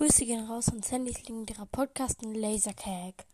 Grüße gehen raus an Sandys legendärer Podcast und Lasercag.